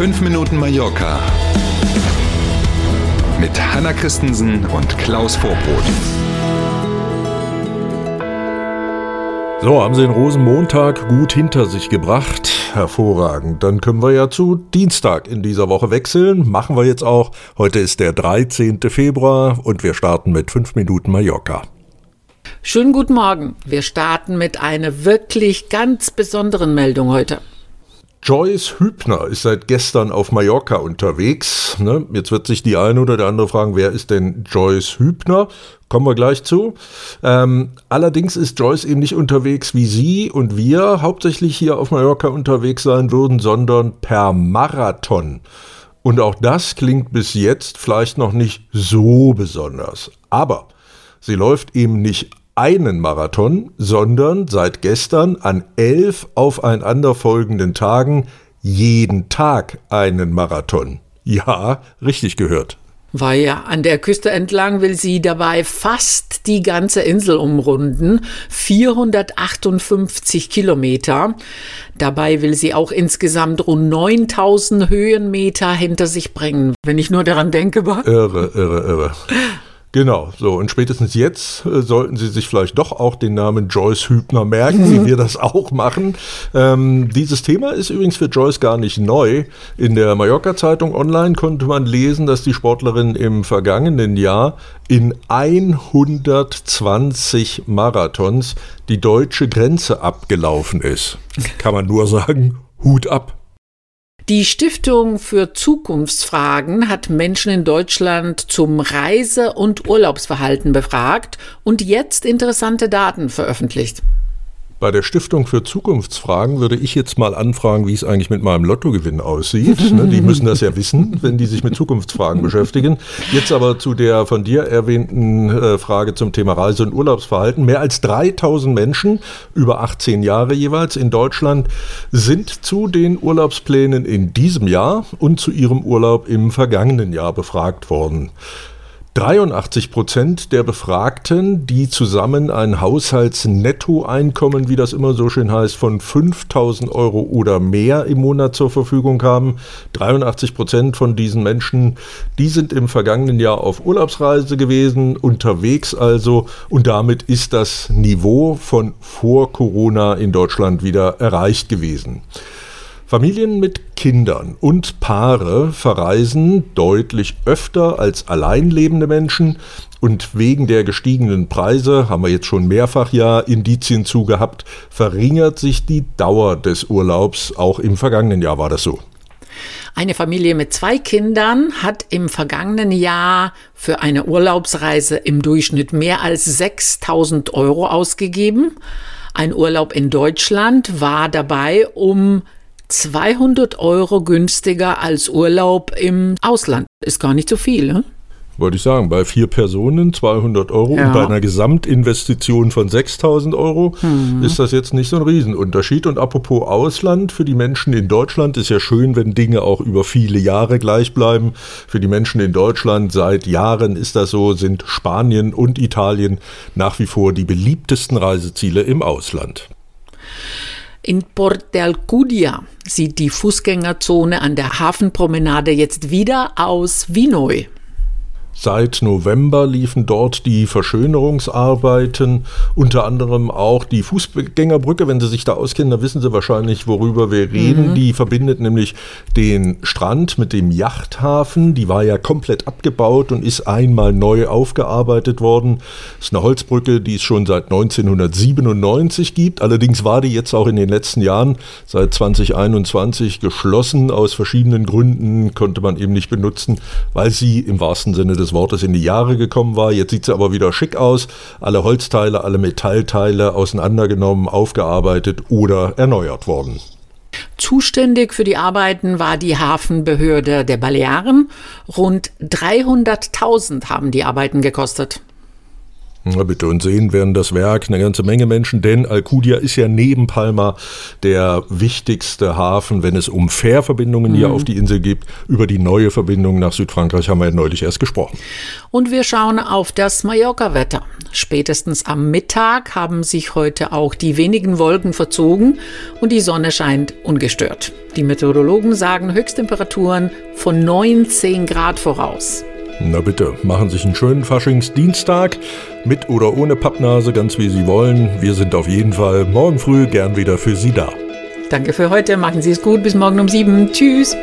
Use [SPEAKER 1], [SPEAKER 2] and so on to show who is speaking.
[SPEAKER 1] 5 Minuten Mallorca mit Hanna Christensen und Klaus Vorbrot.
[SPEAKER 2] So, haben Sie den Rosenmontag gut hinter sich gebracht? Hervorragend. Dann können wir ja zu Dienstag in dieser Woche wechseln. Machen wir jetzt auch. Heute ist der 13. Februar und wir starten mit 5 Minuten Mallorca.
[SPEAKER 3] Schönen guten Morgen. Wir starten mit einer wirklich ganz besonderen Meldung heute.
[SPEAKER 2] Joyce Hübner ist seit gestern auf Mallorca unterwegs. Ne? Jetzt wird sich die eine oder der andere fragen, wer ist denn Joyce Hübner? Kommen wir gleich zu. Ähm, allerdings ist Joyce eben nicht unterwegs, wie sie und wir hauptsächlich hier auf Mallorca unterwegs sein würden, sondern per Marathon. Und auch das klingt bis jetzt vielleicht noch nicht so besonders. Aber sie läuft eben nicht einen Marathon, sondern seit gestern an elf aufeinanderfolgenden Tagen jeden Tag einen Marathon. Ja, richtig gehört.
[SPEAKER 3] Weil ja an der Küste entlang will sie dabei fast die ganze Insel umrunden. 458 Kilometer. Dabei will sie auch insgesamt rund 9000 Höhenmeter hinter sich bringen. Wenn ich nur daran denke.
[SPEAKER 2] Irre, irre, irre. Genau, so und spätestens jetzt äh, sollten Sie sich vielleicht doch auch den Namen Joyce Hübner merken, mhm. wie wir das auch machen. Ähm, dieses Thema ist übrigens für Joyce gar nicht neu. In der Mallorca-Zeitung online konnte man lesen, dass die Sportlerin im vergangenen Jahr in 120 Marathons die deutsche Grenze abgelaufen ist. Kann man nur sagen, Hut ab.
[SPEAKER 3] Die Stiftung für Zukunftsfragen hat Menschen in Deutschland zum Reise- und Urlaubsverhalten befragt und jetzt interessante Daten veröffentlicht.
[SPEAKER 2] Bei der Stiftung für Zukunftsfragen würde ich jetzt mal anfragen, wie es eigentlich mit meinem Lottogewinn aussieht. Ne, die müssen das ja wissen, wenn die sich mit Zukunftsfragen beschäftigen. Jetzt aber zu der von dir erwähnten äh, Frage zum Thema Reise- und Urlaubsverhalten. Mehr als 3000 Menschen, über 18 Jahre jeweils in Deutschland, sind zu den Urlaubsplänen in diesem Jahr und zu ihrem Urlaub im vergangenen Jahr befragt worden. 83 Prozent der Befragten, die zusammen ein Haushaltsnettoeinkommen, wie das immer so schön heißt, von 5000 Euro oder mehr im Monat zur Verfügung haben, 83 Prozent von diesen Menschen, die sind im vergangenen Jahr auf Urlaubsreise gewesen, unterwegs also, und damit ist das Niveau von vor Corona in Deutschland wieder erreicht gewesen. Familien mit Kindern und Paare verreisen deutlich öfter als alleinlebende Menschen und wegen der gestiegenen Preise, haben wir jetzt schon mehrfach ja Indizien zugehabt, verringert sich die Dauer des Urlaubs. Auch im vergangenen Jahr war das so.
[SPEAKER 3] Eine Familie mit zwei Kindern hat im vergangenen Jahr für eine Urlaubsreise im Durchschnitt mehr als 6000 Euro ausgegeben. Ein Urlaub in Deutschland war dabei um 200 Euro günstiger als Urlaub im Ausland. Ist gar nicht so viel, ne?
[SPEAKER 2] Wollte ich sagen, bei vier Personen 200 Euro ja. und bei einer Gesamtinvestition von 6000 Euro mhm. ist das jetzt nicht so ein Riesenunterschied. Und apropos Ausland, für die Menschen in Deutschland ist ja schön, wenn Dinge auch über viele Jahre gleich bleiben. Für die Menschen in Deutschland seit Jahren ist das so, sind Spanien und Italien nach wie vor die beliebtesten Reiseziele im Ausland.
[SPEAKER 3] In Port Alcudia sieht die Fußgängerzone an der Hafenpromenade jetzt wieder aus wie neu.
[SPEAKER 2] Seit November liefen dort die Verschönerungsarbeiten, unter anderem auch die Fußgängerbrücke. Wenn Sie sich da auskennen, dann wissen Sie wahrscheinlich, worüber wir reden. Mhm. Die verbindet nämlich den Strand mit dem Yachthafen. Die war ja komplett abgebaut und ist einmal neu aufgearbeitet worden. Das ist eine Holzbrücke, die es schon seit 1997 gibt. Allerdings war die jetzt auch in den letzten Jahren, seit 2021, geschlossen. Aus verschiedenen Gründen konnte man eben nicht benutzen, weil sie im wahrsten Sinne des Wortes in die Jahre gekommen war. Jetzt sieht sie aber wieder schick aus. Alle Holzteile, alle Metallteile auseinandergenommen, aufgearbeitet oder erneuert worden.
[SPEAKER 3] Zuständig für die Arbeiten war die Hafenbehörde der Balearen. Rund 300.000 haben die Arbeiten gekostet.
[SPEAKER 2] Na bitte, und sehen werden das Werk eine ganze Menge Menschen, denn Alcudia ist ja neben Palma der wichtigste Hafen, wenn es um Fährverbindungen hier auf die Insel gibt. Über die neue Verbindung nach Südfrankreich haben wir ja neulich erst gesprochen.
[SPEAKER 3] Und wir schauen auf das Mallorca-Wetter. Spätestens am Mittag haben sich heute auch die wenigen Wolken verzogen und die Sonne scheint ungestört. Die Meteorologen sagen Höchsttemperaturen von 19 Grad voraus.
[SPEAKER 2] Na bitte, machen sich einen schönen Faschingsdienstag, mit oder ohne Pappnase, ganz wie Sie wollen. Wir sind auf jeden Fall morgen früh gern wieder für Sie da.
[SPEAKER 3] Danke für heute, machen Sie es gut, bis morgen um sieben. Tschüss.